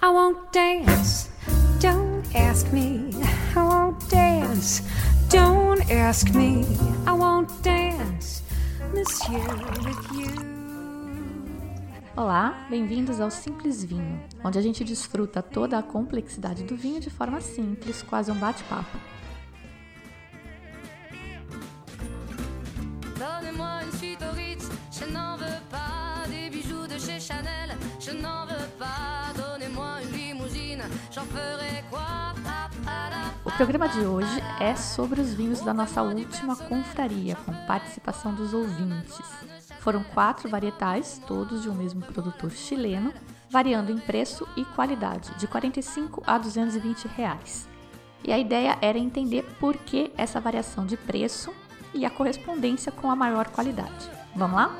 I won't dance. Don't ask me. I won't dance. Don't ask me. I won't dance, monsieur, with you. Olá, bem-vindos ao Simples Vinho, onde a gente desfruta toda a complexidade do vinho de forma simples, quase um bate-papo. O programa de hoje é sobre os vinhos da nossa última confraria, com participação dos ouvintes. Foram quatro varietais, todos de um mesmo produtor chileno, variando em preço e qualidade, de 45 a 220 reais. E a ideia era entender por que essa variação de preço e a correspondência com a maior qualidade. Vamos lá?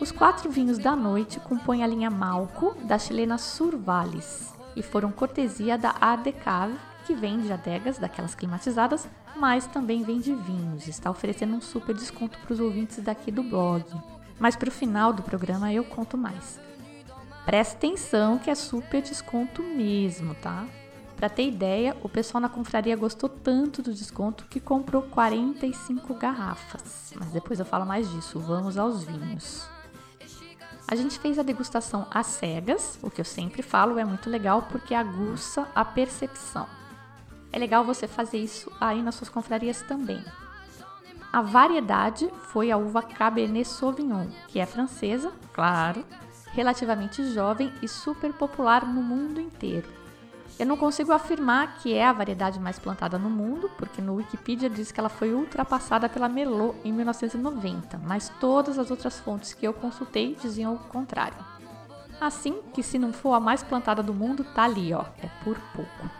Os quatro vinhos da noite compõem a linha Malco da chilena Survales e foram cortesia da Adecave, que vende adegas daquelas climatizadas, mas também vende vinhos. Está oferecendo um super desconto para os ouvintes daqui do blog. Mas para o final do programa eu conto mais. Presta atenção que é super desconto mesmo, tá? Para ter ideia, o pessoal na confraria gostou tanto do desconto que comprou 45 garrafas. Mas depois eu falo mais disso. Vamos aos vinhos. A gente fez a degustação às cegas, o que eu sempre falo é muito legal porque aguça a percepção. É legal você fazer isso aí nas suas confrarias também. A variedade foi a uva Cabernet Sauvignon, que é francesa, claro, relativamente jovem e super popular no mundo inteiro. Eu não consigo afirmar que é a variedade mais plantada no mundo, porque no Wikipedia diz que ela foi ultrapassada pela Merlot em 1990, mas todas as outras fontes que eu consultei diziam o contrário. Assim que se não for a mais plantada do mundo, tá ali, ó, é por pouco.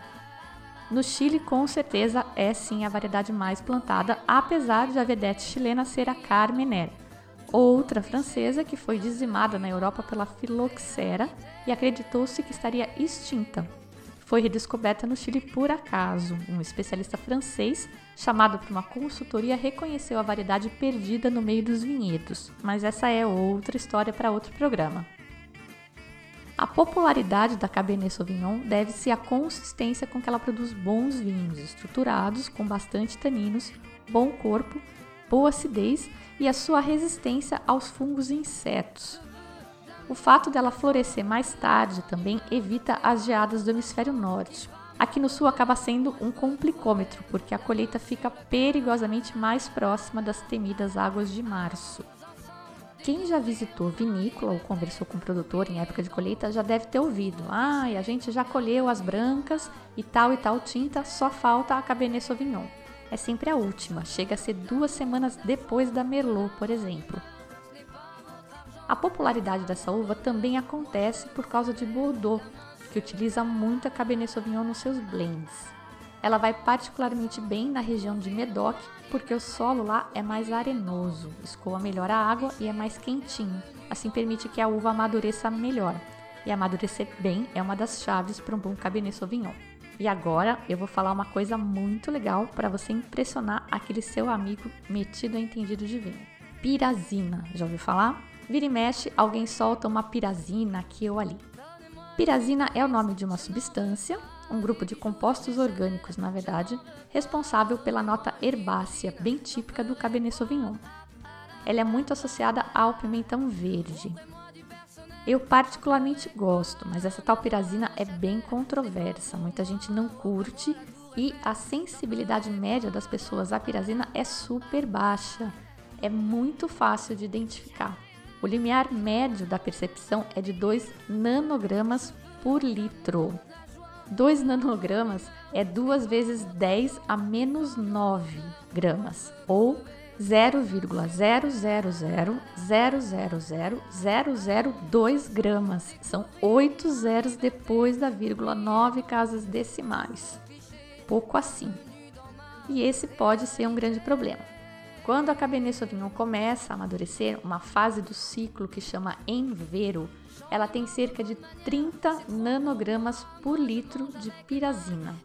No Chile, com certeza, é sim a variedade mais plantada, apesar de a vedete chilena ser a Carmener, outra francesa que foi dizimada na Europa pela filoxera e acreditou-se que estaria extinta. Foi redescoberta no Chile por acaso. Um especialista francês, chamado por uma consultoria, reconheceu a variedade perdida no meio dos vinhedos, mas essa é outra história para outro programa. A popularidade da Cabernet Sauvignon deve-se à consistência com que ela produz bons vinhos, estruturados, com bastante taninos, bom corpo, boa acidez e a sua resistência aos fungos e insetos. O fato dela florescer mais tarde também evita as geadas do hemisfério norte. Aqui no sul acaba sendo um complicômetro, porque a colheita fica perigosamente mais próxima das temidas águas de março. Quem já visitou vinícola ou conversou com o produtor em época de colheita já deve ter ouvido. Ah, a gente já colheu as brancas e tal e tal tinta, só falta a Cabernet Sauvignon. É sempre a última, chega a ser duas semanas depois da Merlot, por exemplo. A popularidade dessa uva também acontece por causa de Bordeaux, que utiliza muito a Cabernet Sauvignon nos seus blends. Ela vai particularmente bem na região de Medoc, porque o solo lá é mais arenoso, escoa melhor a água e é mais quentinho. Assim permite que a uva amadureça melhor. E amadurecer bem é uma das chaves para um bom Cabernet Sauvignon. E agora eu vou falar uma coisa muito legal para você impressionar aquele seu amigo metido a entendido de vinho. Pirazina, já ouviu falar? Vira e mexe, alguém solta uma pirazina aqui ou ali. Pirazina é o nome de uma substância, um grupo de compostos orgânicos, na verdade, responsável pela nota herbácea bem típica do Cabernet Sauvignon. Ela é muito associada ao pimentão verde. Eu particularmente gosto, mas essa tal pirazina é bem controversa. Muita gente não curte e a sensibilidade média das pessoas à pirazina é super baixa. É muito fácil de identificar. O limiar médio da percepção é de 2 nanogramas por litro. 2 nanogramas é 2 vezes 10 a menos 9 gramas, ou 0,000000002 gramas. São 8 zeros depois da vírgula 9 casas decimais. Pouco assim. E esse pode ser um grande problema. Quando a Cabernet Sauvignon começa a amadurecer, uma fase do ciclo que chama envero, ela tem cerca de 30 nanogramas por litro de pirazina.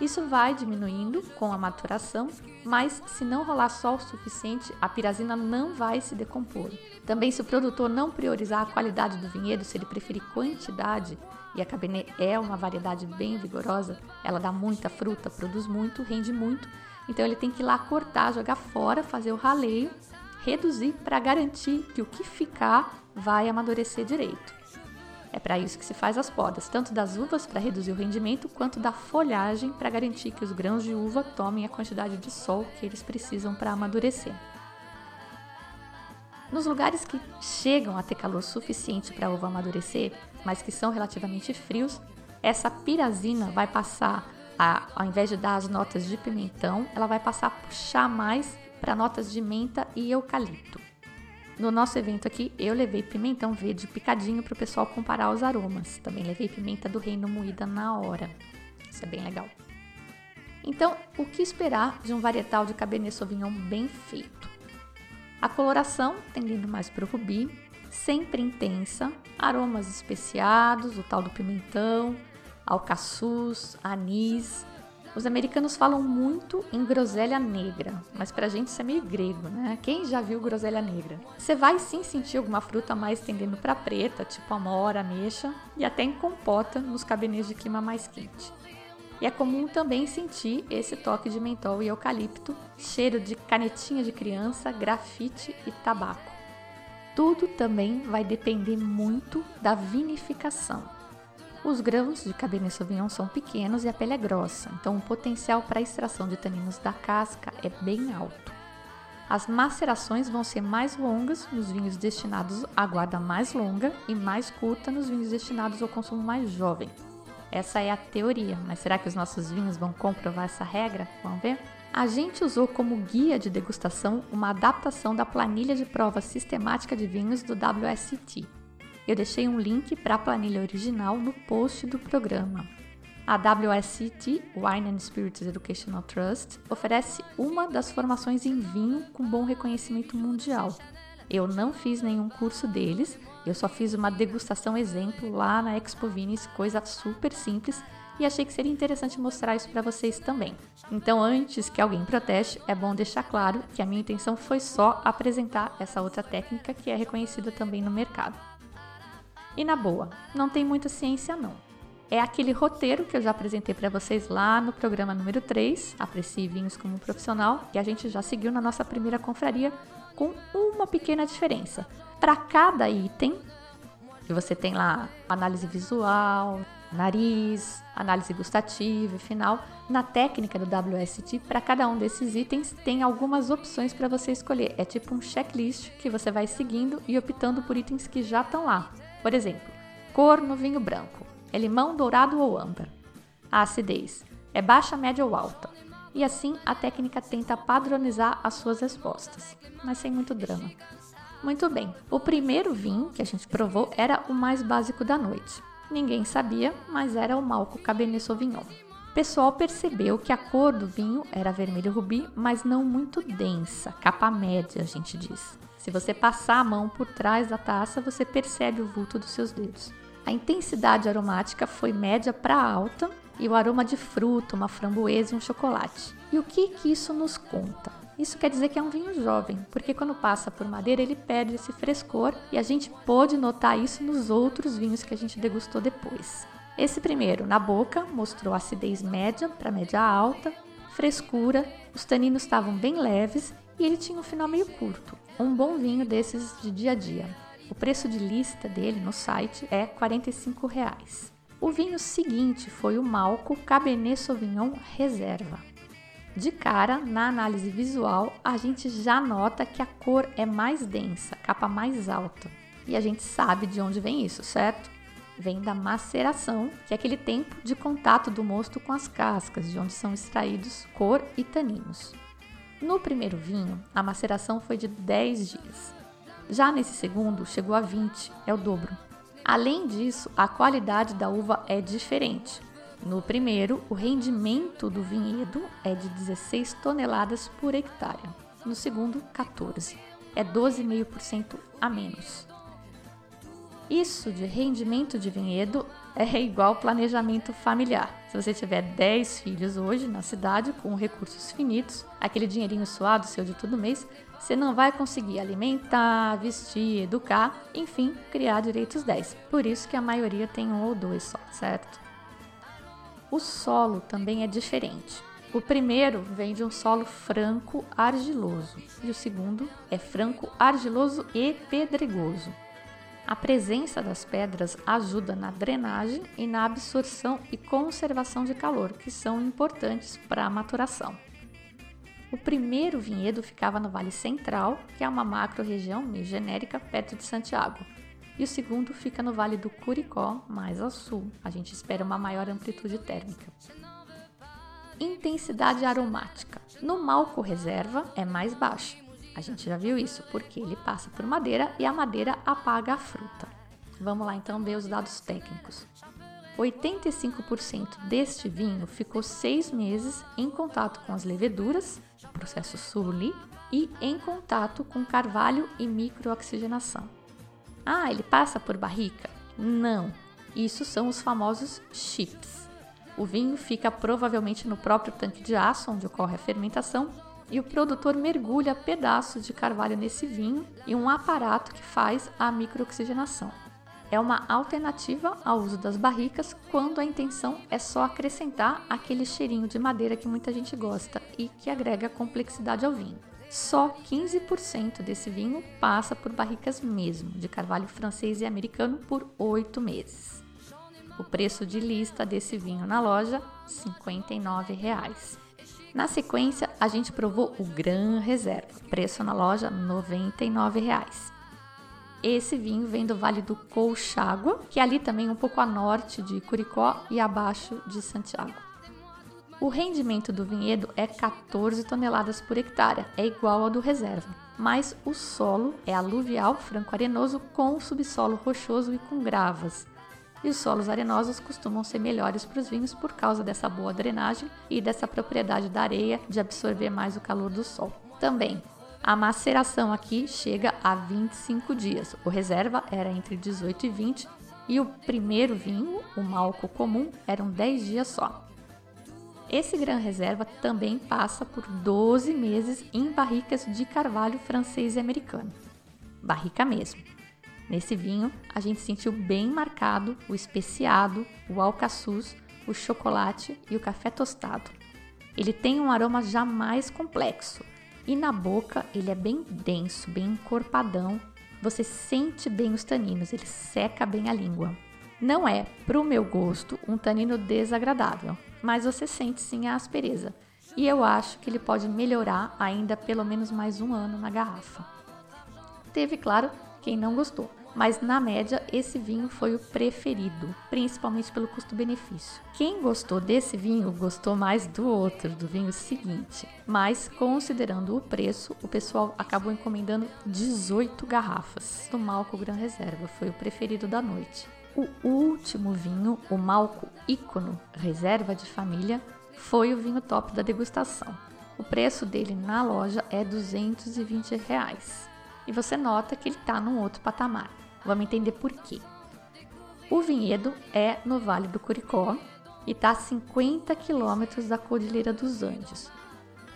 Isso vai diminuindo com a maturação, mas se não rolar sol o suficiente, a pirazina não vai se decompor. Também, se o produtor não priorizar a qualidade do vinhedo, se ele preferir quantidade, e a Cabernet é uma variedade bem vigorosa, ela dá muita fruta, produz muito, rende muito, então ele tem que ir lá cortar, jogar fora, fazer o raleio, reduzir para garantir que o que ficar vai amadurecer direito. É para isso que se faz as podas, tanto das uvas para reduzir o rendimento, quanto da folhagem para garantir que os grãos de uva tomem a quantidade de sol que eles precisam para amadurecer. Nos lugares que chegam a ter calor suficiente para a uva amadurecer, mas que são relativamente frios, essa pirazina vai passar, a, ao invés de dar as notas de pimentão, ela vai passar a puxar mais para notas de menta e eucalipto. No nosso evento aqui, eu levei pimentão verde picadinho para o pessoal comparar os aromas. Também levei pimenta do reino moída na hora. Isso é bem legal. Então, o que esperar de um varietal de Cabernet Sauvignon bem feito? A coloração tendendo mais para o rubi, sempre intensa, aromas especiados, o tal do pimentão, alcaçuz, anis, os americanos falam muito em groselha negra, mas pra gente isso é meio grego, né? Quem já viu groselha negra? Você vai sim sentir alguma fruta mais tendendo para preta, tipo amora, ameixa, e até em compota nos cabinets de clima mais quente. E é comum também sentir esse toque de mentol e eucalipto, cheiro de canetinha de criança, grafite e tabaco. Tudo também vai depender muito da vinificação. Os grãos de Cabernet Sauvignon são pequenos e a pele é grossa, então o potencial para extração de taninos da casca é bem alto. As macerações vão ser mais longas nos vinhos destinados à guarda mais longa e mais curta nos vinhos destinados ao consumo mais jovem. Essa é a teoria, mas será que os nossos vinhos vão comprovar essa regra? Vamos ver? A gente usou como guia de degustação uma adaptação da planilha de prova sistemática de vinhos do WST, eu deixei um link para a planilha original no post do programa. A WSET, Wine and Spirits Educational Trust, oferece uma das formações em vinho com bom reconhecimento mundial. Eu não fiz nenhum curso deles, eu só fiz uma degustação exemplo lá na Expo Vines, coisa super simples, e achei que seria interessante mostrar isso para vocês também. Então, antes que alguém proteste, é bom deixar claro que a minha intenção foi só apresentar essa outra técnica que é reconhecida também no mercado. E na boa, não tem muita ciência não. É aquele roteiro que eu já apresentei para vocês lá no programa número 3, Aprecie Vinhos como Profissional, que a gente já seguiu na nossa primeira confraria, com uma pequena diferença. Para cada item, que você tem lá análise visual, nariz, análise gustativa e final, na técnica do WST, para cada um desses itens tem algumas opções para você escolher. É tipo um checklist que você vai seguindo e optando por itens que já estão lá. Por exemplo, cor no vinho branco. É limão, dourado ou âmbar? A acidez é baixa, média ou alta? E assim a técnica tenta padronizar as suas respostas, mas sem muito drama. Muito bem, o primeiro vinho que a gente provou era o mais básico da noite. Ninguém sabia, mas era o Malco Cabernet Sauvignon. Pessoal percebeu que a cor do vinho era vermelho rubi, mas não muito densa, capa média, a gente diz. Se você passar a mão por trás da taça, você percebe o vulto dos seus dedos. A intensidade aromática foi média para alta e o aroma de fruta, uma framboesa e um chocolate. E o que, que isso nos conta? Isso quer dizer que é um vinho jovem, porque quando passa por madeira ele perde esse frescor e a gente pôde notar isso nos outros vinhos que a gente degustou depois. Esse primeiro, na boca, mostrou acidez média para média alta, frescura, os taninos estavam bem leves e ele tinha um final meio curto um bom vinho desses de dia a dia. O preço de lista dele no site é 45 reais. O vinho seguinte foi o Malco Cabernet Sauvignon Reserva. De cara, na análise visual, a gente já nota que a cor é mais densa, capa mais alta. E a gente sabe de onde vem isso, certo? Vem da maceração, que é aquele tempo de contato do mosto com as cascas, de onde são extraídos cor e taninos. No primeiro vinho, a maceração foi de 10 dias. Já nesse segundo, chegou a 20, é o dobro. Além disso, a qualidade da uva é diferente. No primeiro, o rendimento do vinhedo é de 16 toneladas por hectare. No segundo, 14. É 12,5% a menos. Isso de rendimento de vinhedo é igual planejamento familiar. Se você tiver 10 filhos hoje na cidade com recursos finitos, aquele dinheirinho suado seu de todo mês, você não vai conseguir alimentar, vestir, educar, enfim, criar direitos 10. Por isso que a maioria tem um ou dois só, certo? O solo também é diferente. O primeiro vem de um solo franco argiloso e o segundo é franco argiloso e pedregoso. A presença das pedras ajuda na drenagem e na absorção e conservação de calor, que são importantes para a maturação. O primeiro vinhedo ficava no Vale Central, que é uma macro-região meio genérica perto de Santiago, e o segundo fica no Vale do Curicó, mais ao sul. A gente espera uma maior amplitude térmica. Intensidade aromática. No Malco Reserva é mais baixa, a gente já viu isso, porque ele passa por madeira e a madeira apaga a fruta. Vamos lá então ver os dados técnicos. 85% deste vinho ficou seis meses em contato com as leveduras, processo surli, e em contato com carvalho e microoxigenação. Ah, ele passa por barrica? Não, isso são os famosos chips. O vinho fica provavelmente no próprio tanque de aço onde ocorre a fermentação e o produtor mergulha pedaços de carvalho nesse vinho e um aparato que faz a microoxigenação. É uma alternativa ao uso das barricas quando a intenção é só acrescentar aquele cheirinho de madeira que muita gente gosta e que agrega complexidade ao vinho. Só 15% desse vinho passa por barricas mesmo, de carvalho francês e americano por 8 meses. O preço de lista desse vinho na loja, 59 reais. Na sequência, a gente provou o Gran Reserva, preço na loja R$ 99,00. Esse vinho vem do Vale do Colchagua, que é ali também um pouco a norte de Curicó e abaixo de Santiago. O rendimento do vinhedo é 14 toneladas por hectare, é igual ao do reserva, mas o solo é aluvial franco-arenoso com subsolo rochoso e com gravas, e os solos arenosos costumam ser melhores para os vinhos por causa dessa boa drenagem e dessa propriedade da areia de absorver mais o calor do sol. Também, a maceração aqui chega a 25 dias. O reserva era entre 18 e 20 e o primeiro vinho, o malco comum, eram 10 dias só. Esse Gran Reserva também passa por 12 meses em barricas de carvalho francês e americano. Barrica mesmo. Nesse vinho, a gente sentiu bem marcado o especiado, o alcaçuz, o chocolate e o café tostado. Ele tem um aroma já mais complexo e na boca ele é bem denso, bem encorpadão. Você sente bem os taninos, ele seca bem a língua. Não é, para o meu gosto, um tanino desagradável, mas você sente sim a aspereza. E eu acho que ele pode melhorar ainda pelo menos mais um ano na garrafa. Teve, claro, quem não gostou mas na média esse vinho foi o preferido, principalmente pelo custo-benefício. Quem gostou desse vinho gostou mais do outro, do vinho seguinte, mas considerando o preço, o pessoal acabou encomendando 18 garrafas do Malco Gran Reserva, foi o preferido da noite. O último vinho, o Malco Ícono Reserva de Família, foi o vinho top da degustação. O preço dele na loja é 220 reais e você nota que ele está num outro patamar. Vamos entender por quê. O vinhedo é no Vale do Curicó e está a 50 quilômetros da Cordilheira dos Andes.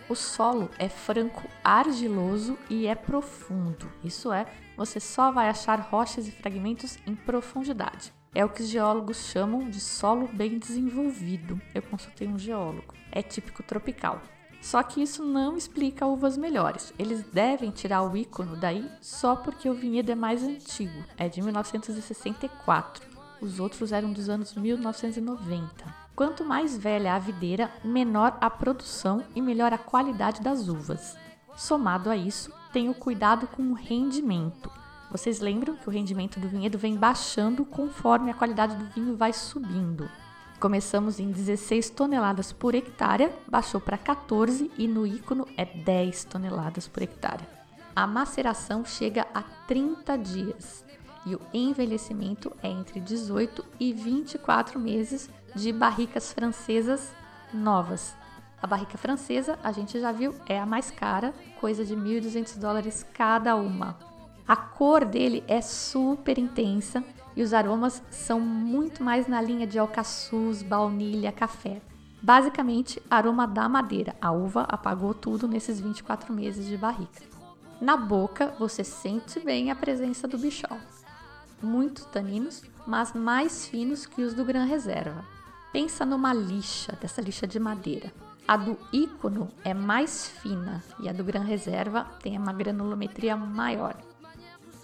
O solo é franco argiloso e é profundo, isso é, você só vai achar rochas e fragmentos em profundidade. É o que os geólogos chamam de solo bem desenvolvido. Eu consultei um geólogo. É típico tropical. Só que isso não explica uvas melhores. Eles devem tirar o ícone daí só porque o vinhedo é mais antigo, é de 1964. Os outros eram dos anos 1990. Quanto mais velha a videira, menor a produção e melhor a qualidade das uvas. Somado a isso, tem o cuidado com o rendimento. Vocês lembram que o rendimento do vinhedo vem baixando conforme a qualidade do vinho vai subindo. Começamos em 16 toneladas por hectare, baixou para 14 e no ícono é 10 toneladas por hectare. A maceração chega a 30 dias e o envelhecimento é entre 18 e 24 meses de barricas francesas novas. A barrica francesa, a gente já viu, é a mais cara, coisa de 1.200 dólares cada uma. A cor dele é super intensa e os aromas são muito mais na linha de alcaçuz, baunilha, café. Basicamente, aroma da madeira. A uva apagou tudo nesses 24 meses de barrica. Na boca, você sente bem a presença do bichol. Muitos taninos, mas mais finos que os do Gran Reserva. Pensa numa lixa, dessa lixa de madeira. A do ícono é mais fina e a do Gran Reserva tem uma granulometria maior.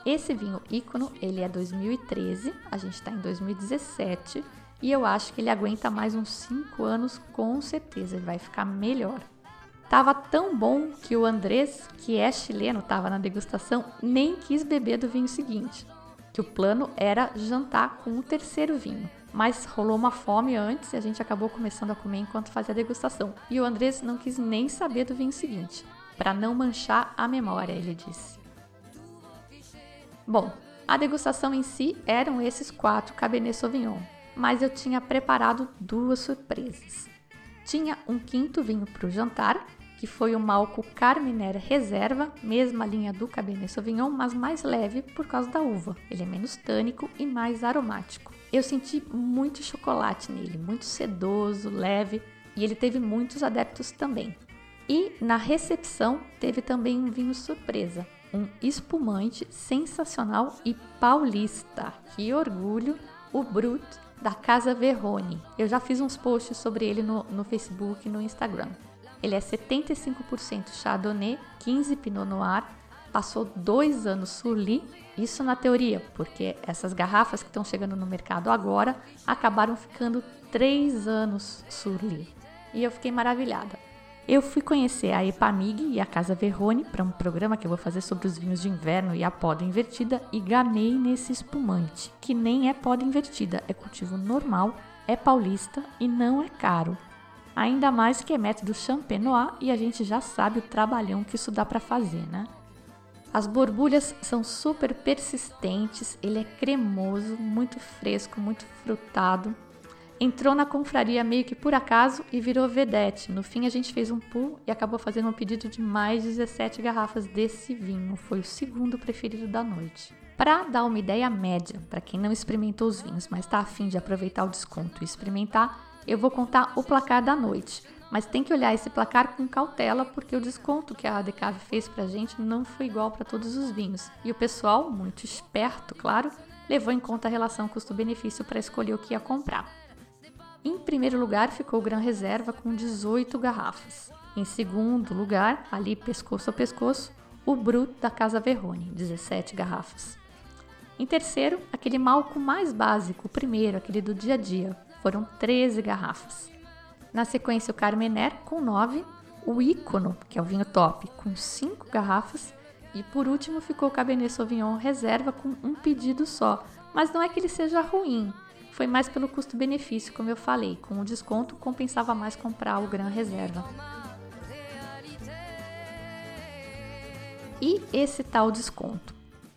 Esse vinho ícono, ele é 2013, a gente está em 2017 e eu acho que ele aguenta mais uns 5 anos com certeza, ele vai ficar melhor. Tava tão bom que o Andrés, que é chileno, estava na degustação, nem quis beber do vinho seguinte. Que o plano era jantar com o terceiro vinho. Mas rolou uma fome antes e a gente acabou começando a comer enquanto fazia a degustação. E o Andrés não quis nem saber do vinho seguinte, para não manchar a memória, ele disse. Bom, a degustação em si eram esses quatro Cabernet Sauvignon, mas eu tinha preparado duas surpresas. Tinha um quinto vinho para o jantar, que foi o Malco Carminer Reserva, mesma linha do Cabernet Sauvignon, mas mais leve por causa da uva. Ele é menos tânico e mais aromático. Eu senti muito chocolate nele, muito sedoso, leve, e ele teve muitos adeptos também. E na recepção teve também um vinho surpresa, um espumante sensacional e paulista. Que orgulho! O Brut da Casa Verrone. Eu já fiz uns posts sobre ele no, no Facebook e no Instagram. Ele é 75% Chardonnay, 15 Pinot Noir, passou dois anos Surly, isso na teoria, porque essas garrafas que estão chegando no mercado agora acabaram ficando três anos Surly. E eu fiquei maravilhada. Eu fui conhecer a Epamig e a Casa Verrone para um programa que eu vou fazer sobre os vinhos de inverno e a poda invertida e ganhei nesse espumante, que nem é poda invertida, é cultivo normal, é paulista e não é caro. Ainda mais que é método Champenois e a gente já sabe o trabalhão que isso dá para fazer, né? As borbulhas são super persistentes, ele é cremoso, muito fresco, muito frutado entrou na confraria meio que por acaso e virou vedete. No fim, a gente fez um pool e acabou fazendo um pedido de mais 17 garrafas desse vinho. Foi o segundo preferido da noite. Para dar uma ideia média, para quem não experimentou os vinhos, mas está afim de aproveitar o desconto e experimentar, eu vou contar o placar da noite. Mas tem que olhar esse placar com cautela, porque o desconto que a Decave fez para gente não foi igual para todos os vinhos. E o pessoal, muito esperto, claro, levou em conta a relação custo-benefício para escolher o que ia comprar. Em primeiro lugar ficou o Gran Reserva com 18 garrafas. Em segundo lugar, ali pescoço a pescoço, o Brut da Casa Verrone, 17 garrafas. Em terceiro, aquele malco mais básico, o primeiro, aquele do dia a dia, foram 13 garrafas. Na sequência, o Carmener com 9, o Ícono, que é o vinho top, com 5 garrafas, e por último ficou o Cabernet Sauvignon Reserva com um pedido só. Mas não é que ele seja ruim, foi mais pelo custo-benefício, como eu falei. Com o desconto, compensava mais comprar o Gran Reserva. E esse tal desconto?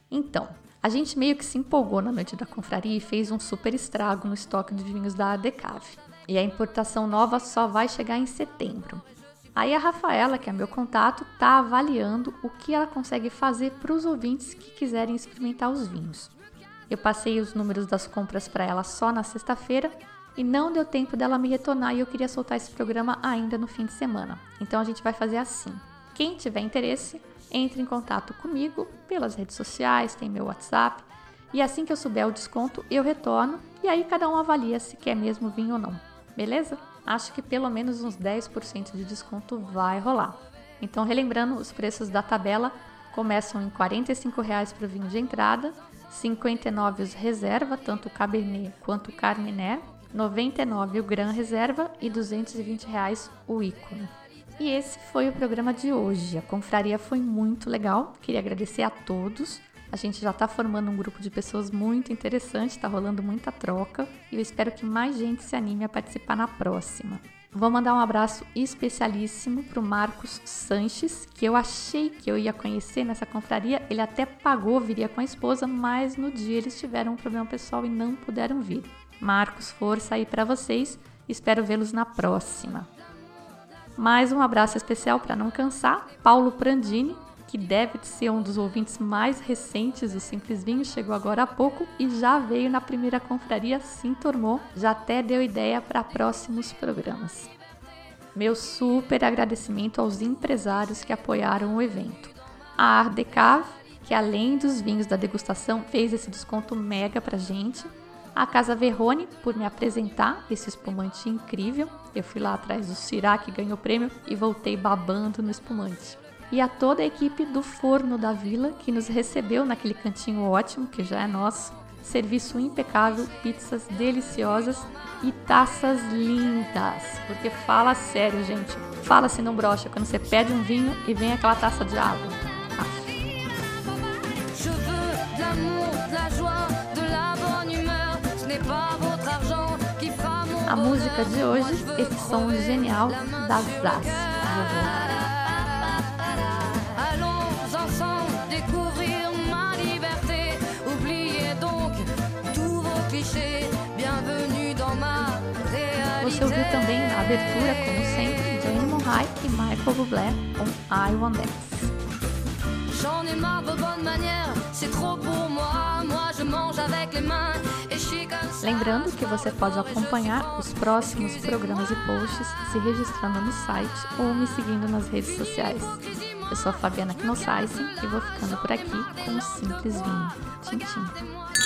Então, a gente meio que se empolgou na noite da confraria e fez um super estrago no estoque de vinhos da Decave. E a importação nova só vai chegar em setembro. Aí a Rafaela, que é meu contato, está avaliando o que ela consegue fazer para os ouvintes que quiserem experimentar os vinhos. Eu passei os números das compras para ela só na sexta-feira e não deu tempo dela me retornar e eu queria soltar esse programa ainda no fim de semana. Então a gente vai fazer assim. Quem tiver interesse, entre em contato comigo pelas redes sociais, tem meu WhatsApp. E assim que eu souber o desconto, eu retorno e aí cada um avalia se quer mesmo vinho ou não. Beleza? Acho que pelo menos uns 10% de desconto vai rolar. Então, relembrando, os preços da tabela começam em R$ 45 para o vinho de entrada 59 os reserva, tanto o Cabernet quanto o Carmener, 99 o Gran Reserva e 220 reais o ícone. E esse foi o programa de hoje. A confraria foi muito legal. Queria agradecer a todos. A gente já está formando um grupo de pessoas muito interessante, está rolando muita troca e eu espero que mais gente se anime a participar na próxima. Vou mandar um abraço especialíssimo para o Marcos Sanches, que eu achei que eu ia conhecer nessa confraria. Ele até pagou, viria com a esposa, mas no dia eles tiveram um problema pessoal e não puderam vir. Marcos, força aí para vocês. Espero vê-los na próxima. Mais um abraço especial para não cansar, Paulo Prandini, que deve ser um dos ouvintes mais recentes do Simples Vinho, chegou agora há pouco e já veio na primeira confraria, se entormou, já até deu ideia para próximos programas. Meu super agradecimento aos empresários que apoiaram o evento. A Ardecave, que além dos vinhos da degustação fez esse desconto mega pra gente. A Casa Verrone, por me apresentar esse espumante incrível. Eu fui lá atrás do Cirá, que ganhou o prêmio, e voltei babando no espumante. E a toda a equipe do Forno da Vila, que nos recebeu naquele cantinho ótimo, que já é nosso. Serviço impecável, pizzas deliciosas e taças lindas. Porque fala sério, gente. Fala se não brocha quando você pede um vinho e vem aquela taça de água. A música de hoje, esse som genial das Das. Você ouviu também na abertura, como sempre, Jane Monhai e Michael Bublé com I Want Dance. J'en ai marre de vos bonnes manières, c'est trop pour moi. Moi je mange avec les mains. Lembrando que você pode acompanhar os próximos programas e posts se registrando no site ou me seguindo nas redes sociais. Eu sou a Fabiana Knossaisen e vou ficando por aqui com o Simples Vinho. Tchim, tchim.